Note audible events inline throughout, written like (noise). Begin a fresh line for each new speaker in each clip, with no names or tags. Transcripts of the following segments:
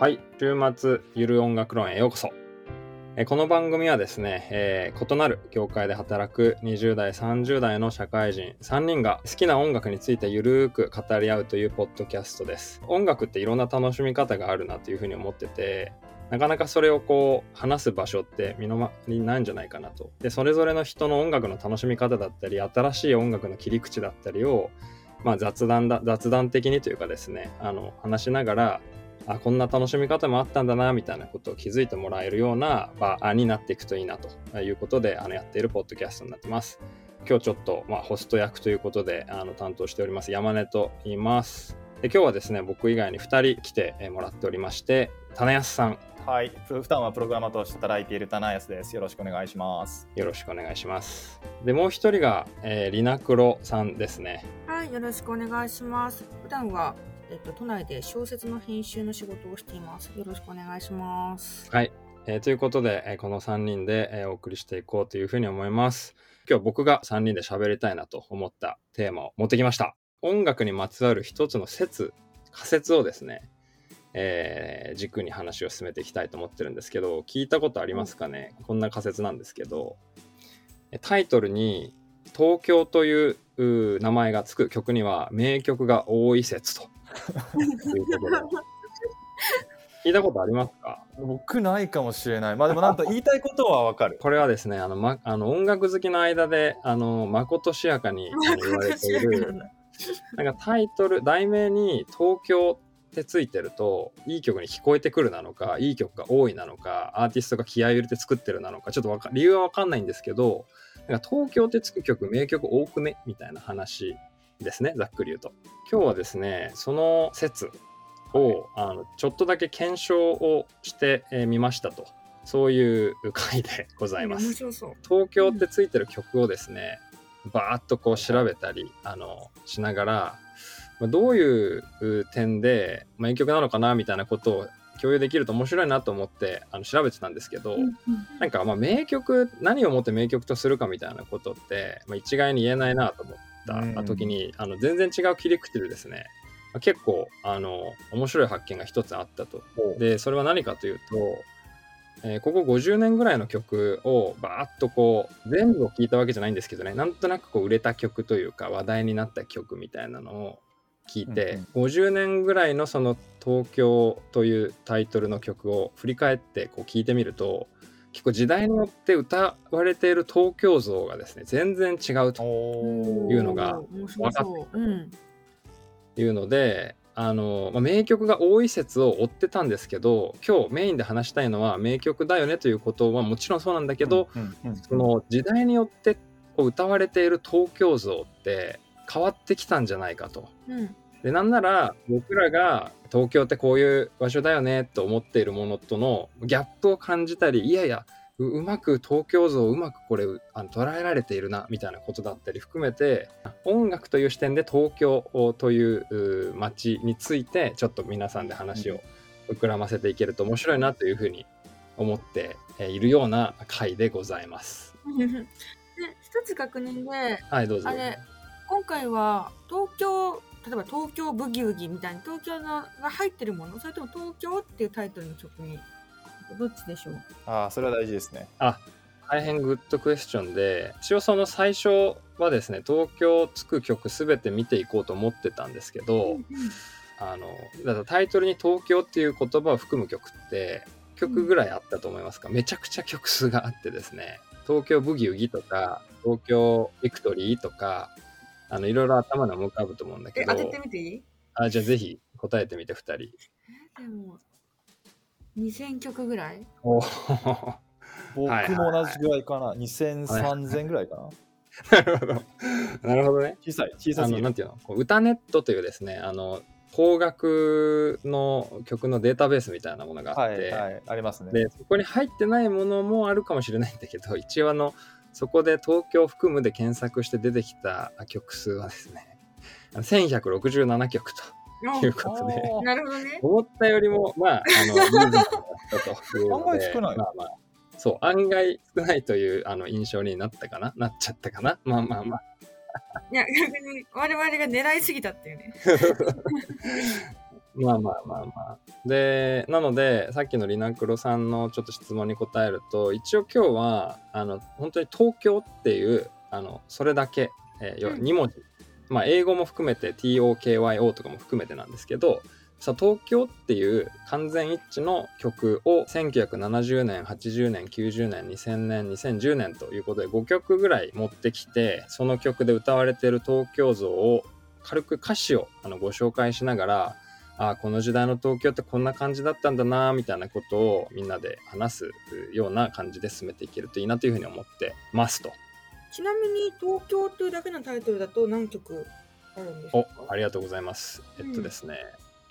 はい、週末ゆる音楽論へようこそ。えこの番組はですね、えー異なる業界で働く20代、30代の社会人3人が好きな音楽についてゆるーく語り合うというポッドキャストです。音楽っていろんな楽しみ方があるなというふうに思ってて、なかなかそれをこう話す場所って身の回りにないんじゃないかなと。で、それぞれの人の音楽の楽しみ方だったり、新しい音楽の切り口だったりを、まあ雑談だ、雑談的にというかですね、あの、話しながら、あこんな楽しみ方もあったんだなみたいなことを気づいてもらえるような場になっていくといいなということであのやっているポッドキャストになってます。今日ちょっと、まあ、ホスト役ということであの担当しております山根と言います。で今日はですね僕以外に2人来てえーもらっておりまして棚安さん
はい、普段はプログラマーとして働いている棚安です。よろしくお願いします。
よろしくお願いします。でもう1人が、えーリナクロさんですね。
はい、よろしくお願いします。普段は、えっと、都内で小説の編集の仕事をしています。よろしくお願いします。
はい。えーということで、えーこの3人で、えーお送りしていこうというふうに思います。今日僕が3人で喋りたいなと思ったテーマを持ってきました。音楽にまつわる一つの説、仮説をですね、えー軸に話を進めていきたいと思ってるんですけど、聞いたことありますかね？こんな仮説なんですけど、えタイトルに東京という名前がつく曲には名曲が多い説と。(laughs) 聞いたことありますか？
僕ないかもしれない。まあでもなんと言いたいことはわかる。
これはですね、あの、ま、あの音楽好きの間で、あの、まことしやかに言われている、なんかタイトル、題名に東京ってついてると、いい曲に聞こえてくるなのか、いい曲が多いなのか、アーティストが気合い入れて作ってるなのか、ちょっとわか理由はわかんないんですけど、なんか東京ってつく曲、名曲多くね？みたいな話ですね、ざっくり言うと。今日はですね、その説を、あのちょっとだけ検証をしてみ、えー見ましたと。そういう回でございます。東京ってついてる曲をですね、バーッとこう調べたりあのしながら、まあどういう点で名曲なのかなみたいなことを共有できると面白いなと思ってあの調べてたんですけど、なんかまあ名曲何をもって名曲とするかみたいなことって、まあ、一概に言えないなと思った時に、あの全然違う切り口でですねまあ結構あの面白い発見が一つあったと。でそれは何かというと、えーここ50年ぐらいの曲をバーッとこう全部を聴いたわけじゃないんですけどねなんとなくこう売れた曲というか話題になった曲みたいなのを聞いて、50年ぐらいのその「東京」というタイトルの曲を振り返ってこう聞いてみると結構時代によって歌われている東京像がですね全然違うと
お
いうのが
面白そう。うん。
いうのであの、まあ、名曲が多い説を追ってたんですけど今日メインで話したいのは名曲だよねということはもちろんそうなんだけど、その時代によってこう歌われている東京像って変わってきたんじゃないかと。
うん。
でなんなら僕らが東京ってこういう場所だよねと思っているものとのギャップを感じたりいやいやううまく東京像をうまくこれあの捉えられているなみたいなことだったり含めて音楽という視点で東京というう街についてちょっと皆さんで話を膨らませていけると面白いなというふうに思ってえーいるような回でございます。(laughs)
で、一つ確認で、
はいどうぞ
あ。れ、今回は東京、例えば東京ブギウギみたいに東京のが入ってるもの、それとも東京っていうタイトルの曲に、どっちでしょう？
ああ、それは大事ですね。
大変グッドクエスチョンで一応その最初はですね東京つく曲すべて見ていこうと思ってたんですけど、あのだからタイトルに「東京」っていう言葉を含む曲って曲ぐらいあったと思いますか、めちゃくちゃ曲数があってですね。東京ブギウギとか東京ビクトリーとかあのいろいろ頭に浮かぶと思うんだけ
え、
ど
当ててみていい？
あじゃあぜひ答えてみて2人。
でも、2000曲ぐらい？
お
僕
はい
も同じぐらいかな。2000、3000ぐらいかな。
なるほどなるほどね。
小さい、小さ
あ
すぎる。
のなんていうの？こう歌ネットというですねあの邦楽の曲のデータベースみたいなものがあって、
はい、はい、ありますね。
でそこに入ってないものもあるかもしれないんだけど一応あのそこで東京含むで検索して出てきた曲数はですねあの1167曲ということで。
なるほどね。
思ったよりもまああのリーズナブルだったというので。
案外少ない。
まあまあ。そう案外少ないというあの印象になったかな？なっちゃったかな？まあまあまあ。
いや、逆に我々が狙いすぎたっていうね。(laughs)
まあまあまあまあ。で、なので、さっきのリナクロさんのちょっと質問に答えると、一応今日は、あの、本当に東京っていう、あの、それだけ、えー、要は
うん
2文字。まあ、英語も含めて TOKYO とかも含めてなんですけど、さ東京っていう完全一致の曲を1970年80年90年2000年2010年ということで5曲ぐらい持ってきてその曲で歌われている東京像を軽く歌詞をあのご紹介しながらあこの時代の東京ってこんな感じだったんだなみたいなことをみんなで話すような感じで進めていけるといいなというふうに思ってますと。
ちなみに東京っていうだけのタイトルだと何曲あるんですか？
おありがとうございます。えっとですね、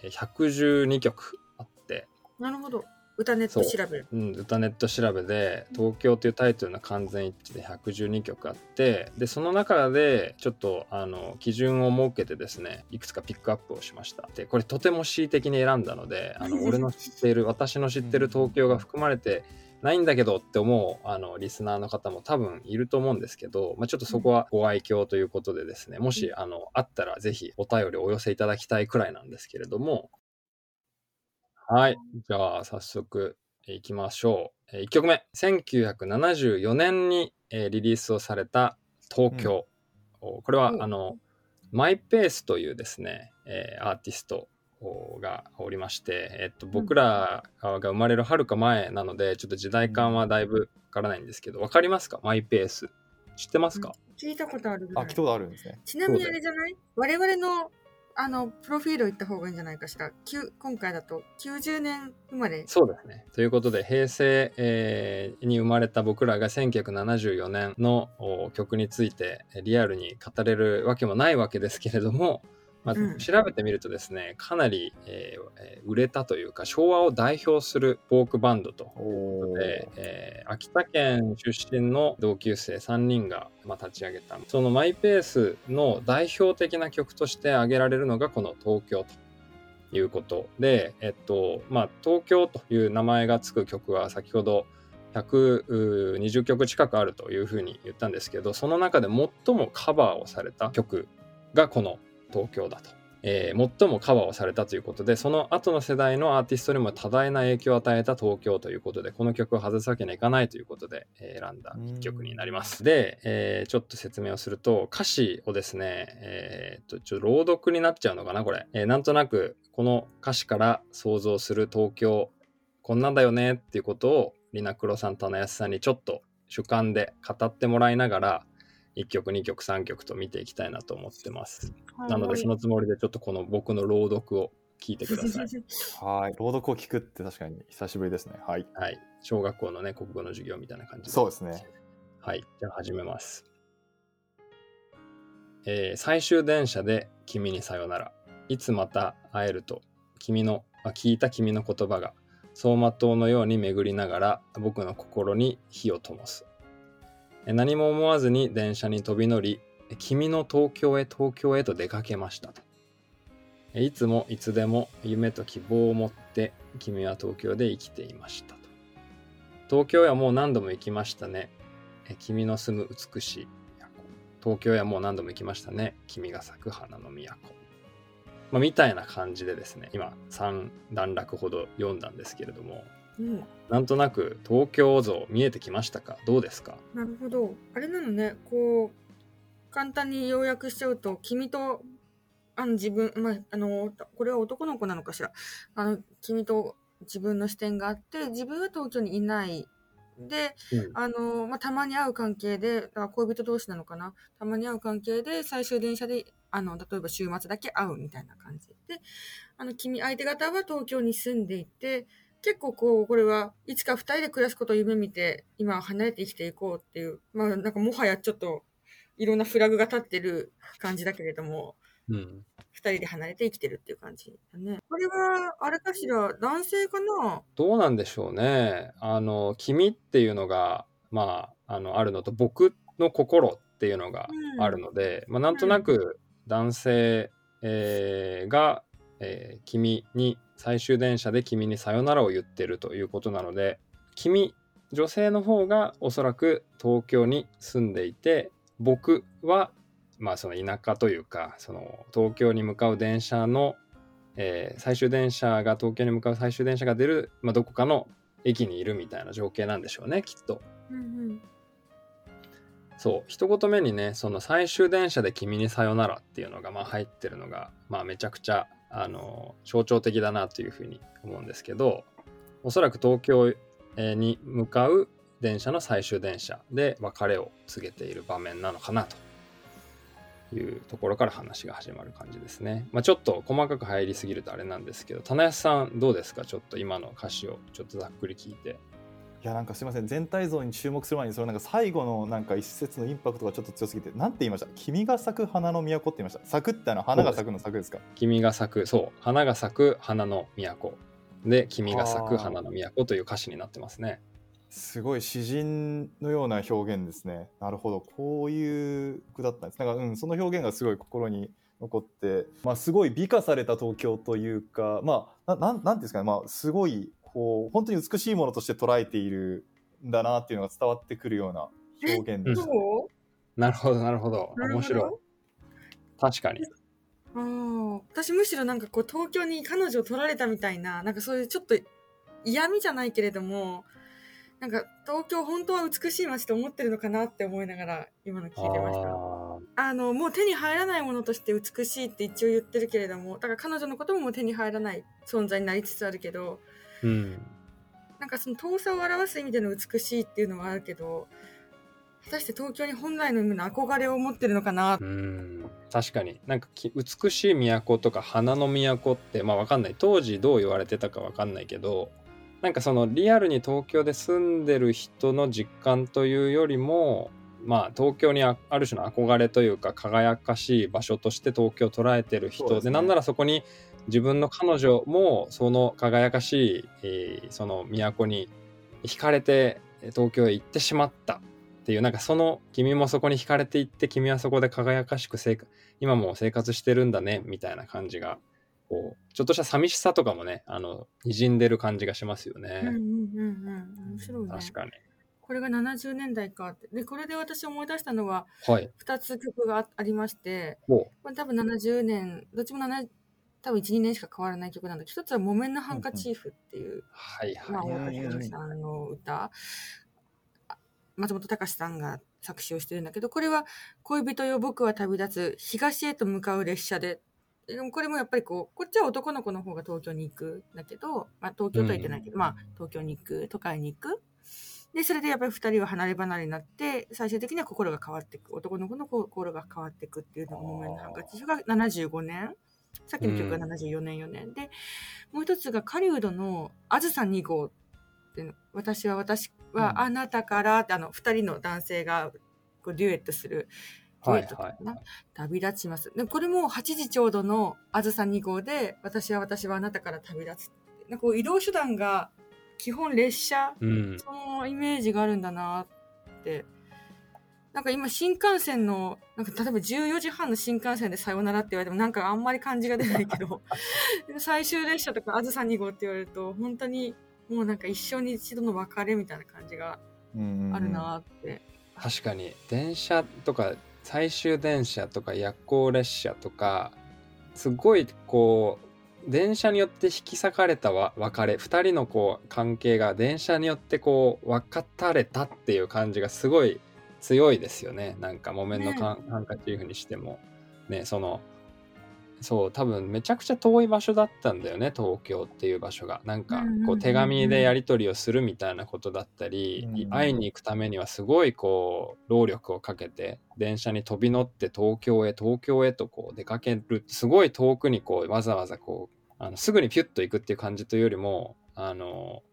え112曲あって、
なるほど。歌ネット調べる。
うん、歌ネット調べで「東京」というタイトルの完全一致で112曲あってでその中でちょっとあの基準を設けてですねいくつかピックアップをしました。でこれとても恣意的に選んだのであの (laughs) 俺の知っている私の知ってる東京が含まれてないんだけどって思うあのリスナーの方も多分いると思うんですけど、まあ、ちょっとそこはご愛嬌ということでですねもしあのあったらぜひお便りお寄せいただきたいくらいなんですけれどもはい。じゃあ、早速いきましょう。1曲目。1974年にえーリリースをされた東京。おこれは、
うん
あの、マイペースというですね、えーアーティストおがおりまして、えっと、僕らが生まれるはるか前なので、ちょっと時代感はだいぶわからないんですけど、わかりますか？マイペース。知ってますか、
聞いたことある
あ、
い
聞いたことあるんですね。
ちなみにあれじゃない？我々のあのプロフィールを言った方がいいんじゃないかしら。今回だと90年生まれ。
そうですね。ということで、平成、えーに生まれた僕らが1974年の曲についてリアルに語れるわけもないわけですけれども、まあ
うん。
調べてみるとですね、かなり、えーえー売れたというか、昭和を代表するフォークバンドと
お
で、えー秋田県出身の同級生3人が、まあ、立ち上げた。そのマイペースの代表的な曲として挙げられるのがこの「東京」ということで、えっとまあ、東京という名前がつく曲は先ほど120曲近くあるというふうに言ったんですけどその中で最もカバーをされた曲がこの「東京」だと。えー最もカバーをされたということでその後の世代のアーティストにも多大な影響を与えた東京ということでこの曲を外すわけにはいかないということで、えー選んだ一曲になります。で、えーちょっと説明をすると歌詞をですね、えーっとちょっと朗読になっちゃうのかなこれ、えーなんとなくこの歌詞から想像する東京こんなんだよねっていうことをリナクロさんとやすさんにちょっと主観で語ってもらいながら1曲2曲3曲と見ていきたいなと思ってます。なのでそのつもりでちょっとこの僕の朗読を聞いてください。(laughs)
はい。朗読を聞くって確かに久しぶりですね。はい。
はい。小学校のね、国語の授業みたいな感じ
そうですね。
はい。じゃあ始めます。えー最終電車で君にさよなら。いつまた会えると、君の、あ聞いた君の言葉が、走馬灯のように巡りながら僕の心に火を灯す。何も思わずに電車に飛び乗り、君の東京へ東京へと出かけましたと。いつもいつでも夢と希望を持って君は東京で生きていましたと。東京へはもう何度も行きましたね。君の住む美しい都。東京へはもう何度も行きましたね。君が咲く花の都。まあ、みたいな感じでですね、今3段落ほど読んだんですけれども、
うん、
なんとなく東京像見えてきましたか？どうですか？
なるほど。あれなのね、こう、簡単に要約しちゃうと、君と、あの自分、まあ、あの、これは男の子なのかしら。あの、君と自分の視点があって、自分は東京にいない。で、
うん
あの、まあ、たまに会う関係で、恋人同士なのかな？たまに会う関係で、最終電車で、あの、例えば週末だけ会うみたいな感じ。で、あの、君、相手方は東京に住んでいて、結構こう、これはいつか二人で暮らすことを夢見て、今は離れて生きていこうっていう、まあなんかもはやちょっと、いろんなフラグが立ってる感じだけれども、
うん。
二人で離れて生きてるっていう感じだね。これは、あれかしら、男性かな？
どうなんでしょうね。あの、君っていうのが、まあ、あの、あるのと、僕の心っていうのが
うん
あるので、まあ、なんとなく男性、えーが、えー君に、最終電車で君にさよならを言ってるということなので、君、女性の方がおそらく東京に住んでいて、僕は、まあその田舎というか、その東京に向かう電車の、えー最終電車が東京に向かう最終電車が出る、まあ、どこかの駅にいるみたいな情景なんでしょうねきっと。
うんうん
そう一言目にねその最終電車で君にさよならっていうのがまあ入ってるのがまあめちゃくちゃあの象徴的だなというふうに思うんですけどおそらく東京に向かう電車の最終電車で別れを告げている場面なのかなというところから話が始まる感じですね。まあ、ちょっと細かく入りすぎるとあれなんですけど棚安さんどうですか？ちょっと今の歌詞をちょっとざっくり聞いて。
いやなんかすみません。全体像に注目する前にそのなんか最後のなんか一節のインパクトがちょっと強すぎて。なんて言いました？君が咲く花の都。って言いました咲くってあの花が咲くの咲くですか？
君が咲くそう。花が咲く花の都。で君が咲く花の都という歌詞になってますね。
すごい詩人のような表現ですね。なるほど。こういう句だったんです。なんか、うん、その表現がすごい心に残って、まあ、すごい美化された東京というかまあななんなんていうんですかね、まあ、すごいこう本当に美しいものとして捉えているんだなっていうのが伝わってくるような表現でした、
そう？
なるほどなるほど。
なるほど。
面白い確かに。
あー私むしろなんかこう東京に彼女を取られたみたいななんかそういうちょっと嫌味じゃないけれどもなんか東京本当は美しい街と思ってるのかなって思いながら今の聞いてました。
あ
あのもう手に入らないものとして美しいって一応言ってるけれどもだから彼女のことももう手に入らない存在になりつつあるけど
ーうん。
なんかその遠さを表す意味での美しいっていうのはあるけど果たして東京に本来の意味の憧れを持ってるのかな？
うん。確かに。なんかき美しい都とか花の都ってまあわかんない。当時どう言われてたかわかんないけどなんかそのリアルに東京で住んでる人の実感というよりもまあ東京にあある種の憧れというか輝かしい場所として東京を捉えてる人で
ね。
なんならそこに自分の彼女もその輝かしい、えーその都に惹かれて東京へ行ってしまったっていうなんかその君もそこに惹かれていって君はそこで輝かしく生活今も生活してるんだねみたいな感じがこうちょっとした寂しさとかもねあの滲んでる感じがしますよね。
うんうん面白いね
確かに。
これが70年代かってでこれで私思い出したのは
はい。
2つ曲があありまして
お
これ多分70年どっちも7多分12年しか変わらない曲なんだけど一つは「木綿のハンカチーフ」っていう、
はい
まあ、
はい。
大竹さんの歌。あ松本隆さんが作詞をしてるんだけどこれは「恋人よ僕は旅立つ東へと向かう列車で」でもこれもやっぱりこうこっちは男の子の方が東京に行くんだけど、まあ、東京とは言ってないけど、まあ東京に行く都会に行く。でそれでやっぱり2人は離れ離れになって最終的には心が変わっていく。男の子の心が変わっていくっていうのが「木綿のハンカチーフ」が75年さっきの曲が74年4年。で、もう一つが狩人の「あずさ2号」っていうの。私は私はあなたからってあの2人の男性がこうデュエットするデュエットかな、旅立ちます。でこれも8時ちょうどの「あずさ2号」で「私は私はあなたから旅立つ」なんかこう移動手段が基本列車
うん。
そのイメージがあるんだなって。なんか今新幹線の、なんか例えば14時半の新幹線でさよならって言われてもなんかあんまり感じが出ないけど、(laughs) 最終列車とかあずさ2号って言われると本当にもうなんか一生に一度の別れみたいな感じがあるなって。
確かに電車とか最終電車とか夜行列車とかすごいこう電車によって引き裂かれたわ別れ2人のこう関係が電車によってこう分かたれたっていう感じがすごい強いですよね。なんか木綿のかんハンカチーフにしても。ねそのそう多分めちゃくちゃ遠い場所だったんだよね東京っていう場所が。なんかこうん手紙でやり取りをするみたいなことだったり、
うんうん
会いに行くためにはすごいこう労力をかけて電車に飛び乗って東京へ東京へとこう出かけるすごい遠くにこうわざわざこうあのすぐにピュッと行くっていう感じというよりもあの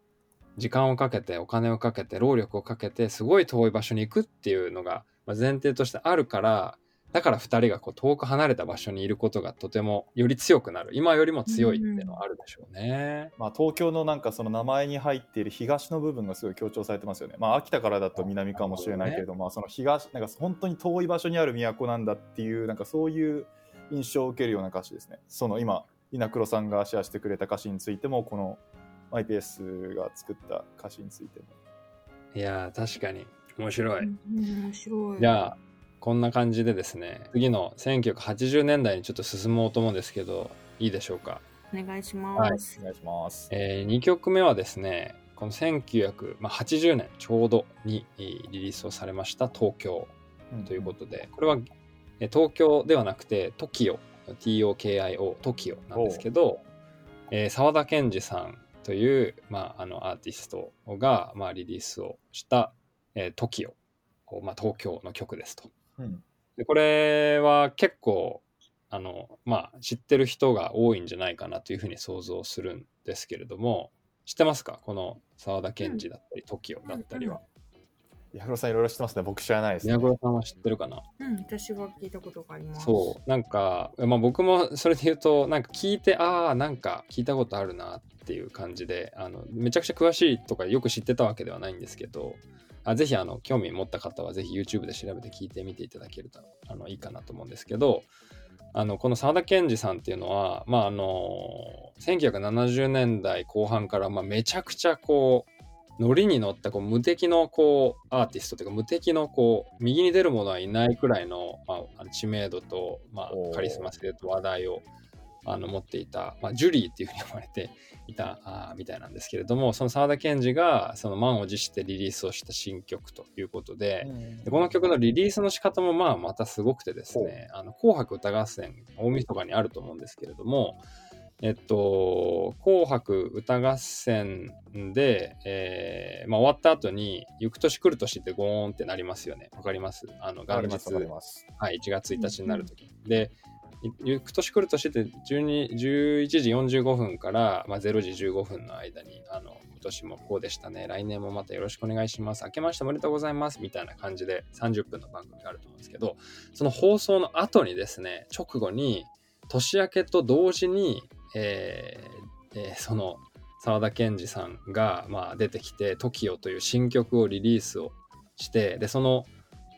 時間をかけてお金をかけて労力をかけてすごい遠い場所に行くっていうのがまあ前提としてあるからだから2人がこう遠く離れた場所にいることがとてもより強くなる今よりも強いっていうのはあるでしょうね。
まあ、東京のなんかその名前に入っている東の部分がすごい強調されてますよね。まあ、秋田からだと南かもしれないけれども、まあ、その東なんか本当に遠い場所にある都なんだっていうなんかそういう印象を受けるような歌詞ですね。その今稲黒さんがシェアしてくれた歌詞についてもこの IPS が作った歌詞についても。
いやー確かに面白い。
うん面白い。
じゃあこんな感じでですね次の1980年代にちょっと進もうと思うんですけどいいでしょうか？
お願いしま
はい
す。
お願いします。
え2曲目はですね、この1980年ちょうどにえーリリースをされました東京ということで、これはえー東京ではなくて TOKIO、TOKIO、TOKIO なんですけど、えー沢田研二さんという、まあ、あのアーティストが、まあ、リリースをした、えー TOKIO、まあ、東京の曲ですと。
うん
でこれは結構あの、まあ、知ってる人が多いんじゃないかなというふうに想像するんですけれども知ってますか？この沢田研二だったり TOKIO だったりは。
矢黒さんいろいろ知ってますね。僕知らないです、
宮
ね。
黒さんは知ってるかな？
うん、私は聞いたことがあります。
そうなんか、まあ、僕もそれで言うとなんか聞いてああなんか聞いたことあるなっていう感じであのめちゃくちゃ詳しいとかよく知ってたわけではないんですけどあぜひあの興味持った方はぜひ YouTube で調べて聞いてみていただけるとあのいいかなと思うんですけどあのこの沢田研二さんっていうのは、まあ、あの1970年代後半から、まあ、めちゃくちゃこうノリに乗ったこう無敵のこうアーティストというか無敵のこう右に出る者はいないくらいの,、まあ、知名度と、まあ、カリスマ性と話題をあの持っていた、まあ、ジュリーっていうふうに呼ばれていたあーみたいなんですけれどもその沢田研二がその満を持してリリースをした新曲ということで,、でこの曲のリリースの仕方もまあまたすごくてですね「あの紅白歌合戦」大晦日にあると思うんですけれどもえっと、紅白歌合戦で、えーまあ、終わった後に、行く年来る年ってゴーンってなりますよね。わかります？あの、元日。はい、1月1日になるとき。で、い行く年来る年って12 11時45分から、まあ、0時15分の間に、あの、今年もこうでしたね。来年もまたよろしくお願いします。明けましておめでとうございます。みたいな感じで30分の番組があると思うんですけど、その放送の後にですね、直後に、年明けと同時に、えーえーその沢田研二さんが、まあ、出てきて「TOKIO」という新曲をリリースをしてでその、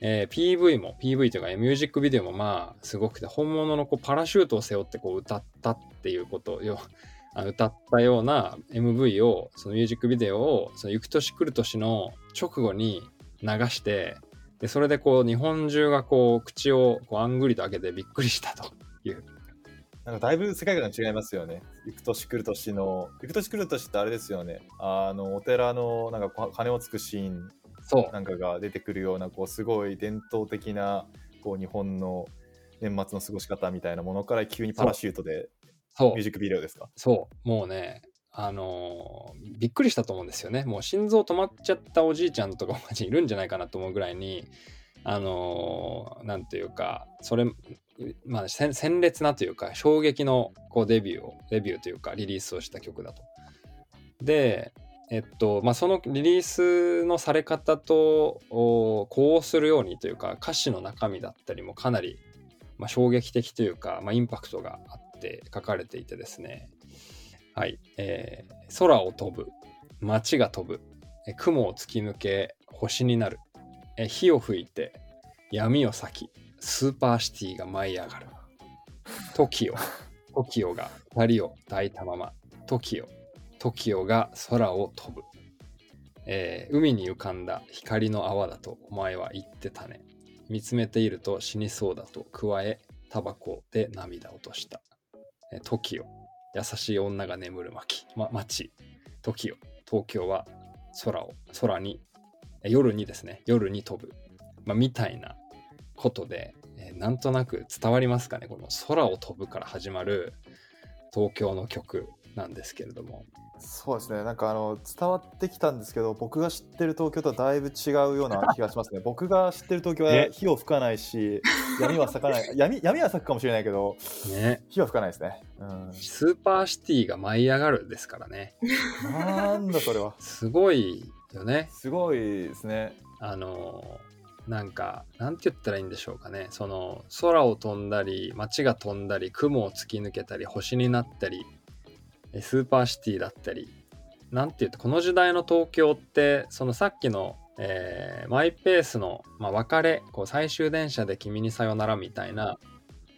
えー PV も PV というかミュージックビデオもまあすごくて本物のこうパラシュートを背負ってこう歌ったっていうことをよ (laughs) 歌ったような MV をそのミュージックビデオをその行く年来る年の直後に流してでそれでこう日本中がこう口をこうあんぐりと開けてびっくりしたという
なんかだいぶ世界観違いますよね。行く年来る年の、行く年来る年ってあれですよね。あの、お寺のなんかこ鐘をつくシーン。なんかが出てくるような、こう、すごい伝統的な、こう、日本の年末の過ごし方みたいなものから急にパラシュートでミュージックビデオですか？
そう、もうね、あのーびっくりしたと思うんですよね。もう心臓止まっちゃったおじいちゃんとかマジいるんじゃないかなと思うぐらいに、あのーなんていうか、それ、まあ、鮮烈なというか、衝撃のこうデビューを、デビューというか、リリースをした曲だと。で、えっと、まあ、そのリリースのされ方と、お呼応するようにというか、歌詞の中身だったりもかなり、まあ、衝撃的というか、まあ、インパクトがあって書かれていてですね、はい、えー空を飛ぶ、街が飛ぶ、雲を突き抜け、星になる、火を吹いて、闇を裂き、スーパーシティが舞い上がる。TOKIO、TOKIO が二人を抱いたまま、TOKIO、TOKIO が空を飛ぶ。えー海に浮かんだ光の泡だとお前は言ってたね。見つめていると死にそうだと加え、タバコで涙を落とした。えー TOKIO、優しい女が眠る巻、ま、街、TOKIO、東京は空を、空に、夜にですね、夜に飛ぶ。まあ、みたいなことで、えーなんとなく伝わりますかね、この空を飛ぶから始まる東京の曲なんですけれども。
そうですね。なんかあの、伝わってきたんですけど、僕が知ってる東京とはだいぶ違うような気がしますね。(laughs) 僕が知ってる東京は
ね
火を吹かないし、(laughs) 闇は咲かない。闇闇は咲くかもしれないけど、
ね、
火は吹かないですね。うん。
スーパーシティが舞い上がるですからね。
なんだそれは。
すごいよね。
すごいですね。
あのなんかなんて言ったらいいんでしょうかね。その空を飛んだり街が飛んだり雲を突き抜けたり星になったりスーパーシティだったり。なんて言うとこの時代の東京ってそのさっきの、えーマイペースの、まあ、別れこう最終電車で君にさよならみたいな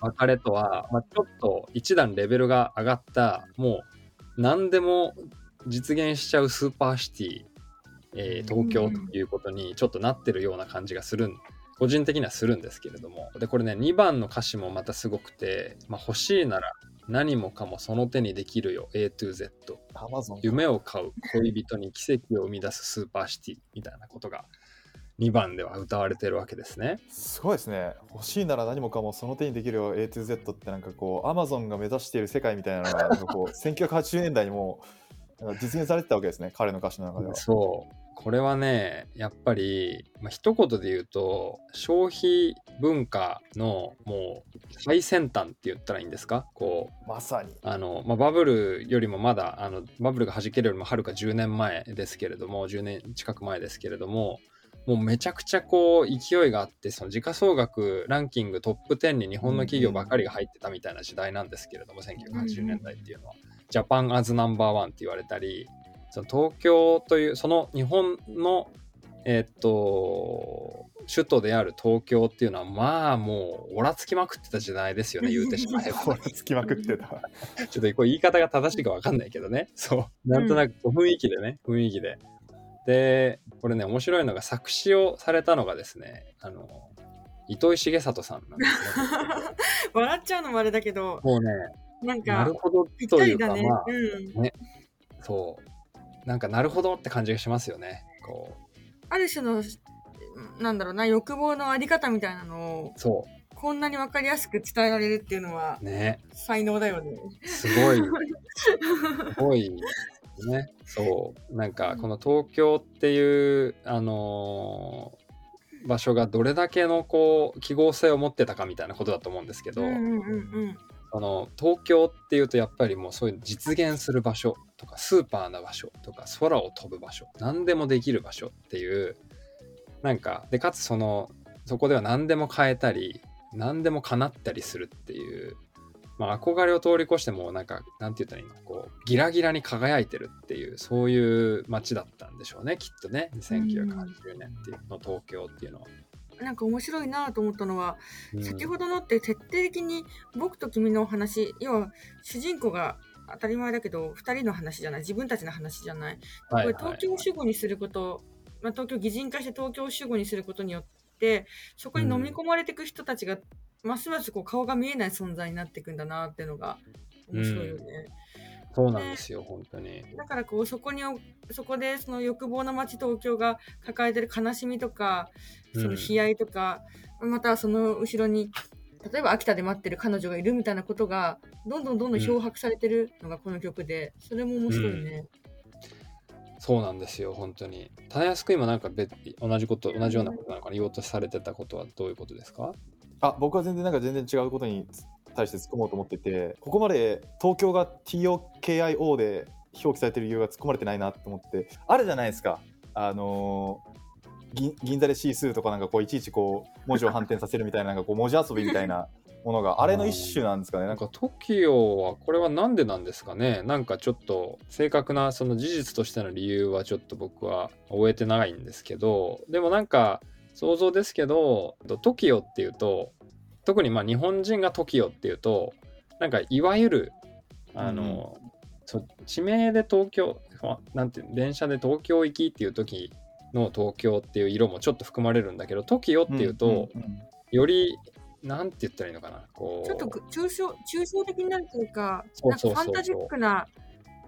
別れとは、まあ、ちょっと一段レベルが上がったもう何でも実現しちゃうスーパーシティ。えー東京ということにちょっとなってるような感じがするん個人的にはするんですけれどもでこれね2番の歌詞もまたすごくて、まあ、欲しいなら何もかもその手にできるよ A to Z。夢を買う恋人に奇跡を生み出すスーパーシティみたいなことが2番では歌われてるわけですね。
すごいですね。欲しいなら何もかもその手にできるよ A to Z ってなんかこう、アマゾンが目指している世界みたいなのが、なんかこう、(laughs) 1980年代にもう実現されてたわけですね、彼の歌詞の中では。
そうこれはねやっぱり、まあ、一言で言うと消費文化のもう最先端って言ったらいいんですか？こう
まさに。
あの、まあ、バブルよりもまだあのバブルが弾けるよりもはるか10年前ですけれども10年近く前ですけれどももうめちゃくちゃこう勢いがあってその時価総額ランキングトップ10に日本の企業ばかりが入ってたみたいな時代なんですけれども1980年代っていうのは。ジャパンアズナンバーワンって言われたりその東京というその日本のえっと首都である東京っていうのはまあもうおらつきまくってた時代ですよね (laughs) 言うてしまえば
これつきまくってた。
ちょっとこれ言い方が正しいか分かんないけどね。そう。なんとなく雰囲気でね、雰囲気で。で、これね、面白いのが作詞をされたのがですね、あの、糸井重里さんなんですね。(laughs)
笑っちゃうのもあれだけど、
もうね、
なんか
なる、ほどというか。まあ、
うん。
そう。なんかなるほどって感じがしますよね。こ
ある種の、なんだろうな、欲望のあり方みたいなのを、
う。そ
こんなにわかりやすく伝えられるっていうのは
う。、ね。
才能だよね。
すごい、(laughs) すごいね。そう。なんか、この東京っていう、あのー場所がどれだけのこう記号性を持ってたかみたいなことだと思うんですけど、
うんうんうんうん。
あの東京っていうとやっぱりもうそういう実現する場所とかスーパーな場所とか空を飛ぶ場所何でもできる場所っていうなんかでかつそのそこでは何でも変えたり何でも叶ったりするっていう、まあ、憧れを通り越してもうなんかなんて言ったらいいのこうギラギラに輝いてるっていうそういう街だったんでしょうねきっとね1980年っていうの東京っていうのは。
なんか面白いなと思ったのは、
うん
先ほどのって徹底的に僕と君のお話、要は主人公が当たり前だけど、2人の話じゃない、自分たちの話じゃない。
はい
これ東京主語にすること、まあ、東京擬人化して東京主語にすることによってそこに飲み込まれていく人たちが、ますますこう顔が見えない存在になっていくんだなっていうのが面白いよね。
そうなんですよ本当に。
だからこうそこにそこでその欲望の街東京が抱えてる悲しみとかその悲哀とか、またはその後ろに例えば秋田で待ってる彼女がいるみたいなことがどんどんどんどん漂白されてるのがこの曲で、それも面白いね。
そうなんですよ、本当に。たやすく今なんか別同じこと、同じようなことなのかな、言おうとされてたことはどういうことですか？
あ僕は全然なんか全然違うことに対して突っ込もうと思っててここまで東京が TOKIO で表記されてる理由が突っ込まれてないなと思ってあるじゃないですか。あのー銀銀座でシースーとかなんかこういちいちこう文字を反転させるみたいななんかこう文字遊びみたいな (laughs) ものがあれの一種なんですかね。な
んか TOKIO はこれはなんでなんですかね。なんかちょっと正確なその事実としての理由はちょっと僕は終えてないんですけど、でもなんか想像ですけど、TOKIO っていうと、特にまあ日本人が TOKIO っていうと、なんかいわゆる、あの、そう地名で東京、あなんて電車で東京行きっていう時の東京っていう色もちょっと含まれるんだけど TOKIO っていうと、
んんうん
よりなんて言ったらいいのかなこう。
ちょっとぐ抽象抽象的になるというかなんかファンタジックな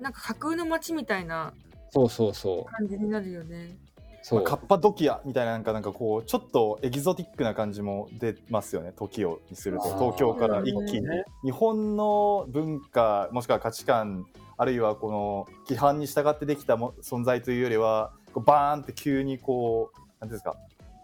なんか架空の街みたいな
そうそうそう。
感じになるよね。
そ
あカッパドキアみたいななんかなんかこうちょっとエキゾティックな感じも出ますよね時をにすると。東京から一気に、
ね
日本の文化もしくは価値観あるいはこの規範に従ってできたも存在というよりはこうバーンって急にこうなんていうんですか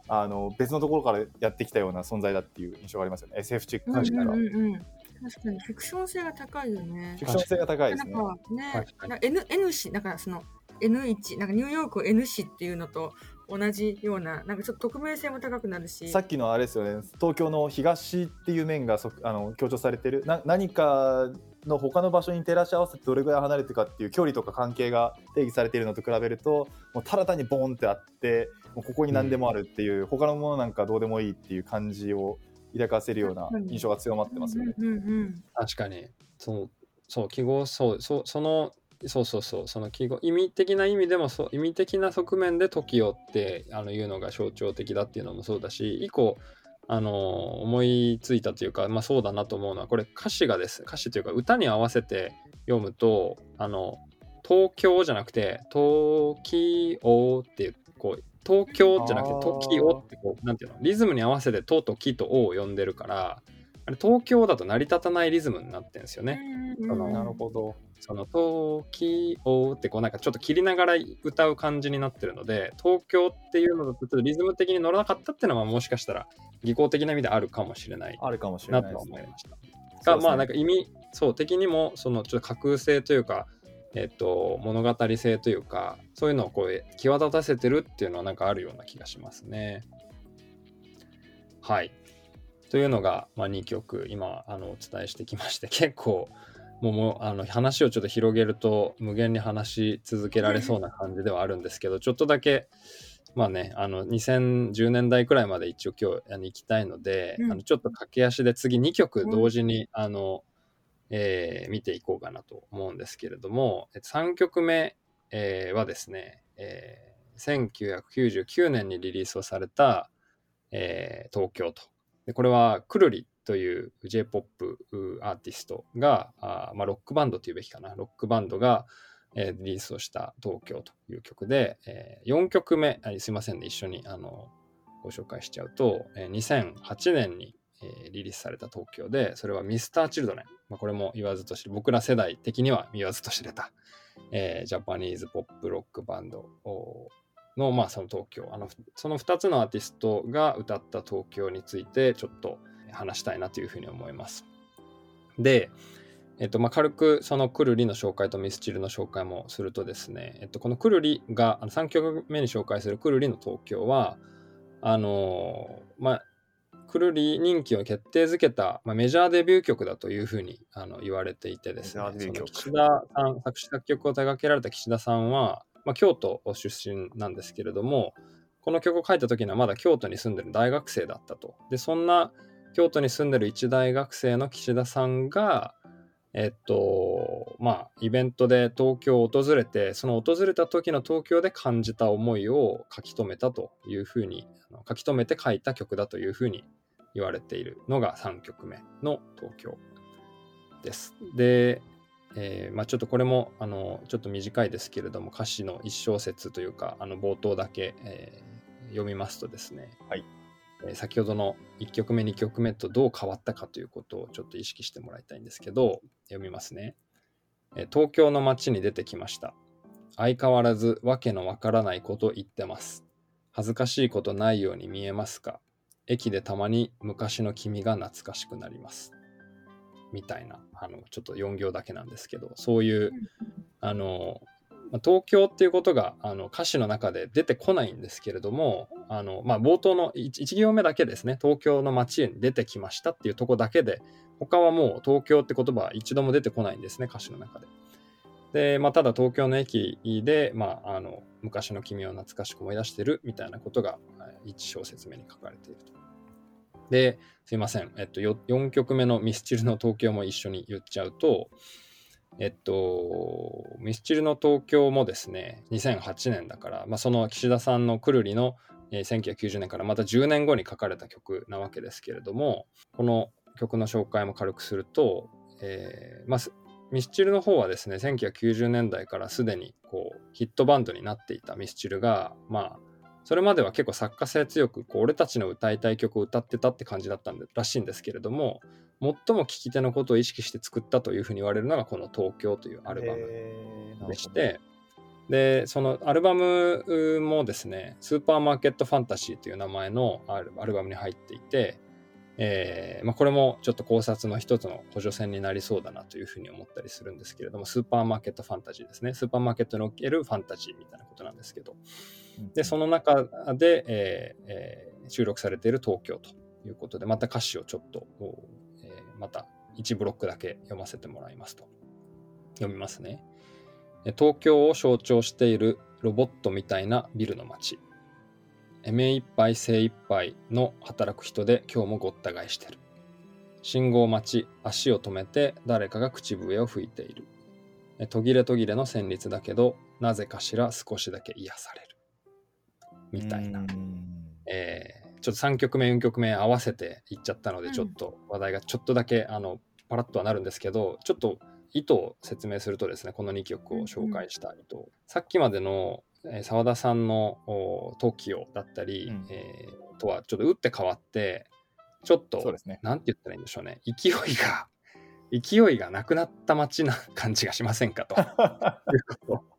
あの別のところからやってきたような存在だっていう印象がありますよね。SF チック
うん
な
うん。うんうん確かに。フィクション性が高いよね。
フィ。クション性が高いで
なん
すね。
かね。
確かに。
なんか N, N 市だからその N1 なんかニューヨークを N 市っていうのと同じようななんかちょっと匿名性も高くなるし。
さっきのあれですよね。東京の東っていう面がそあの強調されてる。な何かの他の場所に照らし合わせてどれぐらい離れてるかっていう距離とか関係が定義されているのと比べるともうただ単にボンってあってもうここに何でもあるっていう、他のものなんかどうでもいいっていう感じを抱かせるような印象が強まってますよね。
うんうんうん。
確かに。そうそう記号そうそうそのそうそうそう。その記号意味的な意味でもそう意味的な側面で TOKIO ってあのいうのが象徴的だっていうのもそうだし以降あの思いついたというか、まあ、そうだなと思うのはこれ歌詞がです歌詞というか歌に合わせて読むとあの東京じゃなくて東京ってこう東京じゃなくて時をってこうなんていうのリズムに合わせてとときとおを呼んでるからあれ東京だと成り立たないリズムになってるんですよね。
うん
その
なるほど。
その時をってこうなんかちょっと切りながら歌う感じになってるので東京っていうのだとちょっとリズム的に乗らなかったっていうのはもしかしたら技巧的な意味であるかもしれない
あるかもしれ
なと
ないですね。
は思いました。が
ね
まあなんか意味そう的にもそのちょっと架空性というか、えっと物語性というかそういうのをこう際立たせてるっていうのはなんかあるような気がしますね。はい。というのが、まあ、2曲今あのお伝えしてきまして (laughs) 結構もうもうあの話をちょっと広げると無限に話し続けられそうな感じではあるんですけどちょっとだけまあねあの2010年代くらいまで一応今日あの行きたいので、
うん
あのちょっと駆け足で次2曲同時に、あのえー見ていこうかなと思うんですけれどもえっと3曲目、えーはですね、えー1999年にリリースをされた、えー東京と。でこれはくるりという J-POP アーティストが、あまあ、ロックバンドというべきかな、ロックバンドが、えーリリースをした東京という曲で、え4曲目、すいませんね、一緒にあのご紹介しちゃうと、えー2008年に、えーリリースされた東京で、それは Mr.Children、まあ、これも言わずと知れ、僕ら世代的には言わずと知れた、えージャパニーズポップロックバンドの、まあ、その東京。あのその2つのアーティストが歌った東京についてちょっと話したいなというふうに思います。で、えっとまあ、軽くそのくるりの紹介とミスチルの紹介もするとですね、えっと、このくるりがあの3曲目に紹介するくるりの東京はあのまあくるり人気を決定づけた、まあ、メジャーデビュー曲だというふうにあの言われていてですね。岸田さん作詞作曲を手掛けられた岸田さんは、まあ、京都出身なんですけれどもこの曲を書いた時にはまだ京都に住んでる大学生だったとでそんな京都に住んでる一大学生の岸田さんがえっとまあイベントで東京を訪れてその訪れた時の東京で感じた思いを書き留めたというふうに書き留めて書いた曲だというふうに言われているのが3曲目の東京です。で、えーまあ、ちょっとこれもあのちょっと短いですけれども歌詞の一小節というかあの冒頭だけ、えー読みますとですね、
はい。
えー先ほどの1曲目2曲目とどう変わったかということをちょっと意識してもらいたいんですけど読みますね、えー東京の街に出てきました。相変わらずわけのわからないこと言ってます。恥ずかしいことないように見えますか。駅でたまに昔の君が懐かしくなります。みたいなあのちょっと4行だけなんですけどそういうあのまあ東京っていうことがあの歌詞の中で出てこないんですけれどもあの、まあ、冒頭の 1, 行目だけですね東京の街に出てきましたっていうとこだけで他はもう東京って言葉は一度も出てこないんですね歌詞の中で。で、まあ、ただ東京の駅で、まあ、あの昔の君を懐かしく思い出してるみたいなことが1小節目に書かれていると。で、すいません、えっと、4曲目のミスチルの東京も一緒に言っちゃうと、えっと、ミスチルの東京もですね、2008年だから、まあ、その岸田さんのくるりの、えー1990年からまた10年後に書かれた曲なわけですけれども、この曲の紹介も軽くすると、えーまあ、ミスチルの方はですね、1990年代からすでにこうヒットバンドになっていたミスチルが、まあ、それまでは結構作家性強くこう俺たちの歌いたい曲を歌ってたって感じだったんでらしいんですけれども最も聴き手のことを意識して作ったというふうに言われるのがこの「東京」というアルバムでしてでそのアルバムもですね「スーパーマーケットファンタジー」という名前のアルアルバムに入っていて、えーまあ、これもちょっと考察の一つの補助線になりそうだなというふうに思ったりするんですけれどもスーパーマーケットファンタジーですね。スーパーマーケットにおけるファンタジーみたいなことなんですけどでその中で、えーえー収録されている東京ということでまた歌詞をちょっと、えーまた1ブロックだけ読ませてもらいますと。読みますね。東京を象徴しているロボットみたいなビルの街。目いっぱい精いっぱいの働く人で今日もごった返してる。信号待ち足を止めて誰かが口笛を吹いている。途切れ途切れの旋律だけどなぜかしら少しだけ癒される。みたいな。
うん。
えーちょっと3曲目4曲目合わせていっちゃったので、
うん。
ちょっと話題がちょっとだけあのパラッとはなるんですけどちょっと意図を説明するとですねこの2曲を紹介した意図、さっきまでのえー澤田さんのお TOKIO だったり、
うん。
えーとはちょっと打って変わってちょっと
そうですね。
なんて言ったらいいんでしょうね。勢いが勢いがなくなった街な感じがしませんかということ。(laughs)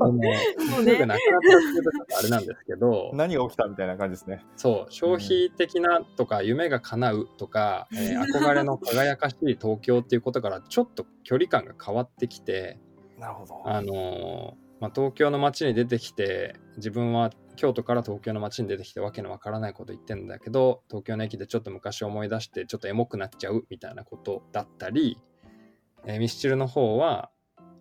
あの (laughs)
そうね
なくなったっていうとちょっとあれなんですけど
何が起きたみたいな感じですね。
そう消費的なとか夢が叶うとか、えー (laughs) 憧れの輝かしい東京っていうことからちょっと距離感が変わってきて、
なるほど。
あのーまあ、東京の街に出てきて自分は京都から東京の街に出てきてわけのわからないこと言ってんだけど東京の駅でちょっと昔思い出してちょっとエモくなっちゃうみたいなことだったり、えーミスチルの方は、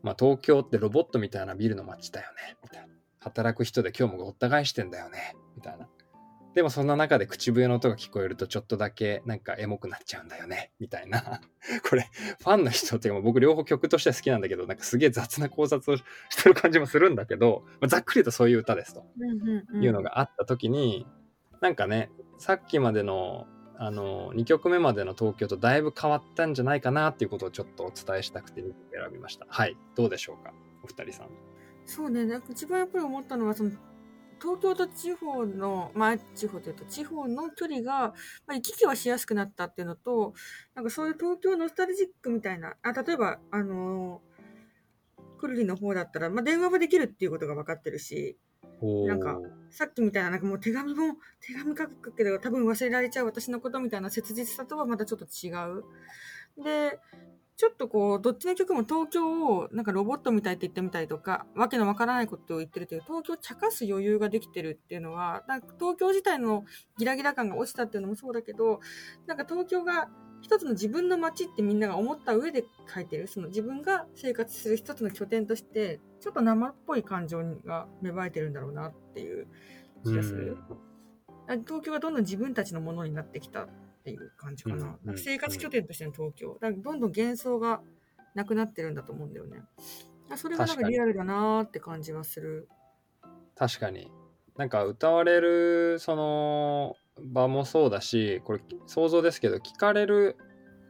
まあ、東京ってロボットみたいなビルの街だよね。みたいな。働く人で今日もごった返してんだよね。みたいな。でもそんな中で口笛の音が聞こえるとちょっとだけなんかエモくなっちゃうんだよね。みたいな。(laughs) これファンの人っていうか僕両方曲として好きなんだけどなんかすげえ雑な考察をしてる感じもするんだけど、まあざっくりとそういう歌ですと。いうのがあった時に、なんかねさっきまでのあの2曲目までの東京とだいぶ変わったんじゃないかなっていうことをちょっとお伝えしたくて選びました。はい。どうでしょうか？お二人さん。
そうね、なんか一番やっぱり思ったのは、その、東京と地方の、まあ、地方というと、地方の距離が、まあ、行き来はしやすくなったっていうのと、なんかそういう東京ノスタルジックみたいな、あ例えば、あのー、くるりの方だったら、まあ、電話もできるっていうことが分かってるし、なんかさっきみたいな、なんかもう手紙も、手紙書くけど多分忘れられちゃう私のことみたいな切実さとはまたちょっと違う。で、ちょっとこう、どっちの曲も東京をなんかロボットみたいって言ってみたりとか、わけのわからないことを言ってるという、東京を茶化す余裕ができてるっていうのは、なんか東京自体のギラギラ感が落ちたっていうのもそうだけど、なんか東京が一つの自分の街ってみんなが思った上で書いてる、その自分が生活する一つの拠点として、ちょっと生っぽい感情が芽生えてるんだろうなっていう気がする。あ東京がどんどん自分たちのものになってきたっていう感じかな。
うん
か生活拠点としての東京。だどんどん幻想がなくなってるんだと思うんだよね。あそれがなん
か
リアルだなーって感じはする。
確かになんか歌われるその場もそうだしこれ想像ですけど聞かれる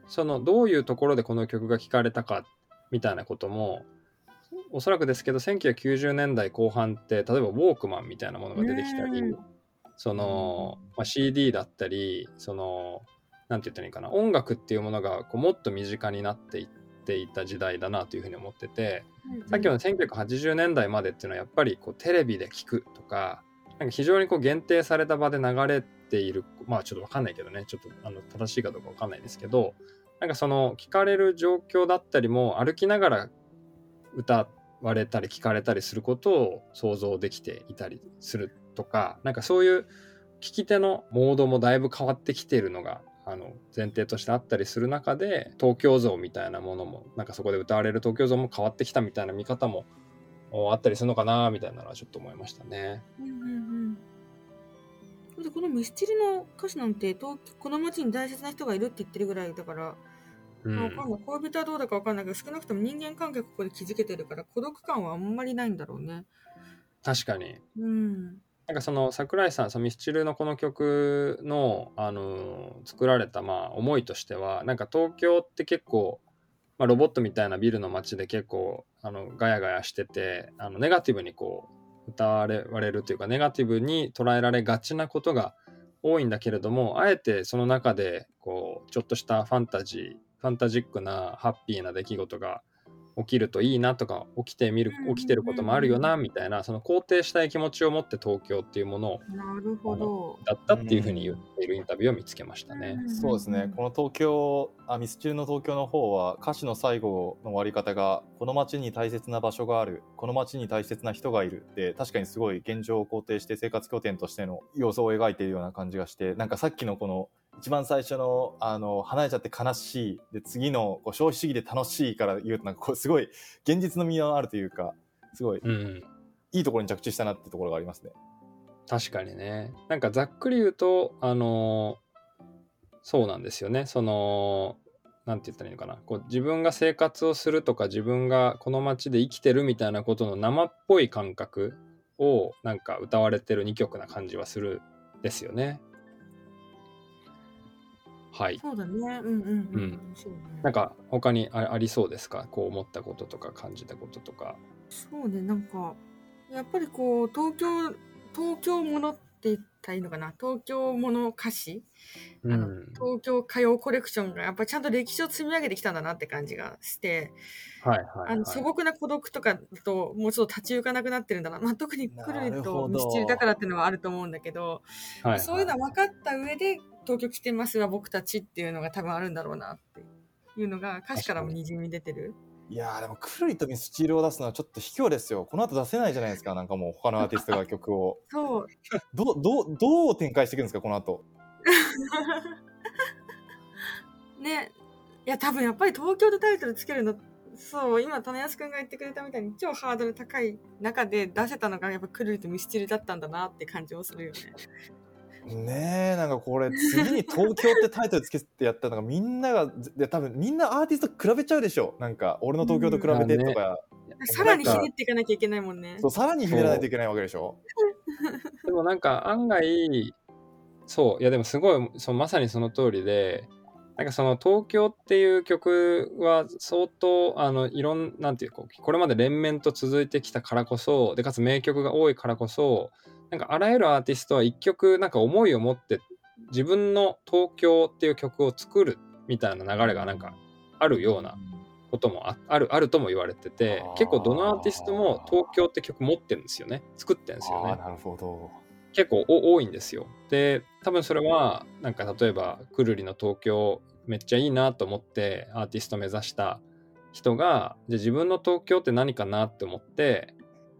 そのどういうところでこの曲が聴かれたかみたいなこともおそらくですけど1990年代後半って例えばウォークマンみたいなものが出てきたり
うん。
その、まあ、CD だったりそのなんて言ったらいいかな音楽っていうものがこうもっと身近になっていっていた時代だなというふうに思っててさっきの1980年代までっていうのはやっぱりこうテレビで聞くとかなんか非常にこう限定された場で流れているまあちょっとわかんないけどね。ちょっとあの正しいかどうかわかんないですけどなんかその聞かれる状況だったりも歩きながら歌われたり聞かれたりすることを想像できていたりするとかなんかそういう聞き手のモードもだいぶ変わってきているのがあの前提としてあったりする中で東京像みたいなものもなんかそこで歌われる東京像も変わってきたみたいな見方もあったりするのかなみたいなのはちょっと思いましたね。
うんうんうんこのミスチルの歌詞なんて東この街に大切な人がいるって言ってるぐらいだから、
うん
まあわかんない恋人はどうだかわかんないけど少なくとも人間関係ここで築けてるから孤独感はあんまりないんだろうね。
確かに
うん。
なんかその桜井さんそのミスチルのこの曲の、あの作られたまあ思いとしてはなんか東京って結構、まあ、ロボットみたいなビルの街で結構あのガヤガヤしててあのネガティブにこう歌われるというかネガティブに捉えられがちなことが多いんだけれどもあえてその中でこうちょっとしたファンタジーファンタジックなハッピーな出来事が起きるといいなとか起きてみる起きてることもあるよなみたいなその肯定したい気持ちを持って東京っていうものを
なるほど。
だったっていうふうに言っているインタビューを見つけましたね。
そうですね。この東京、あミスチルの東京の方は歌詞の最後の終わり方が、この街に大切な場所がある、この街に大切な人がいるって、確かにすごい現状を肯定して生活拠点としての要素を描いているような感じがして、なんかさっきのこの一番最初の、あの、離れちゃって悲しい、で、次のこう消費主義で楽しいから言うと、なんかこうすごい現実の身のあるというか、すごい
うん、
いいところに着地したなってところがありますね。
確かにね。なんかざっくり言うと、あのーそうなんですよね。その、なんて言ったらいいのかな。こう自分が生活をするとか、自分がこの街で生きてるみたいなことの生っぽい感覚をなんか歌われてる2曲な感じはするですよね。はい。
そうだね。うんうんうん。
うん
そうね。
なんか他にあありそうですか？こう思ったこととか感じたこととか。
そうね、なんか、やっぱりこう、東京、東京ものって言ったらいいのかな。東京もの歌詞あの
うん。
東京歌謡コレクションがやっぱりちゃんと歴史を積み上げてきたんだなって感じがして、
はいはい、はい。
あの素朴な孤独とかだともうちょっと立ち行かなくなってるんだな。まあ、特にクルリ
なる
と
ほど
ミスチルだからっていうのはあると思うんだけど、
はいはい
そういうのは分かった上で東京来てますは僕たちっていうのが多分あるんだろうなっていうのが歌詞からもにじみ出てる。
いやーでもクルリとミスチルを出すのはちょっと卑怯ですよこの後出せないじゃないですかなんかもう他のアーティストが曲を (laughs)
そ (laughs) う。
どうどうどう展開していくんですかこの後 (laughs)
ね。いや、多分やっぱり東京でタイトルつけるの、そう、今、種安くんが言ってくれたみたいに超ハードル高い中で出せたのがやっぱクルリとミスチルだったんだなって感じもするよね。
ねえなんかこれ次に東京ってタイトルつけてやったのがみんながで多分みんなアーティスト比べちゃうでしょ。なんか俺の東京と比べてとか、
さらにひねっていかなきゃいけないもんね。
そうさらにひねらないといけないわけでしょ。
でもなんか案外そういやでもすごいそうまさにその通りでなんかその東京っていう曲は相当あのいろんなんていうかこれまで連綿と続いてきたからこそでかつ名曲が多いからこそなんかあらゆるアーティストは一曲なんか思いを持って自分の東京っていう曲を作るみたいな流れがなんかあるようなこともああるあるとも言われてて結構どのアーティストも東京って曲持ってるんですよね。作ってるんですよね。
なるほど。
結構お多いんですよ。で多分それはなんか例えばくるりの東京めっちゃいいなと思ってアーティスト目指した人がじゃあ自分の東京って何かなって思って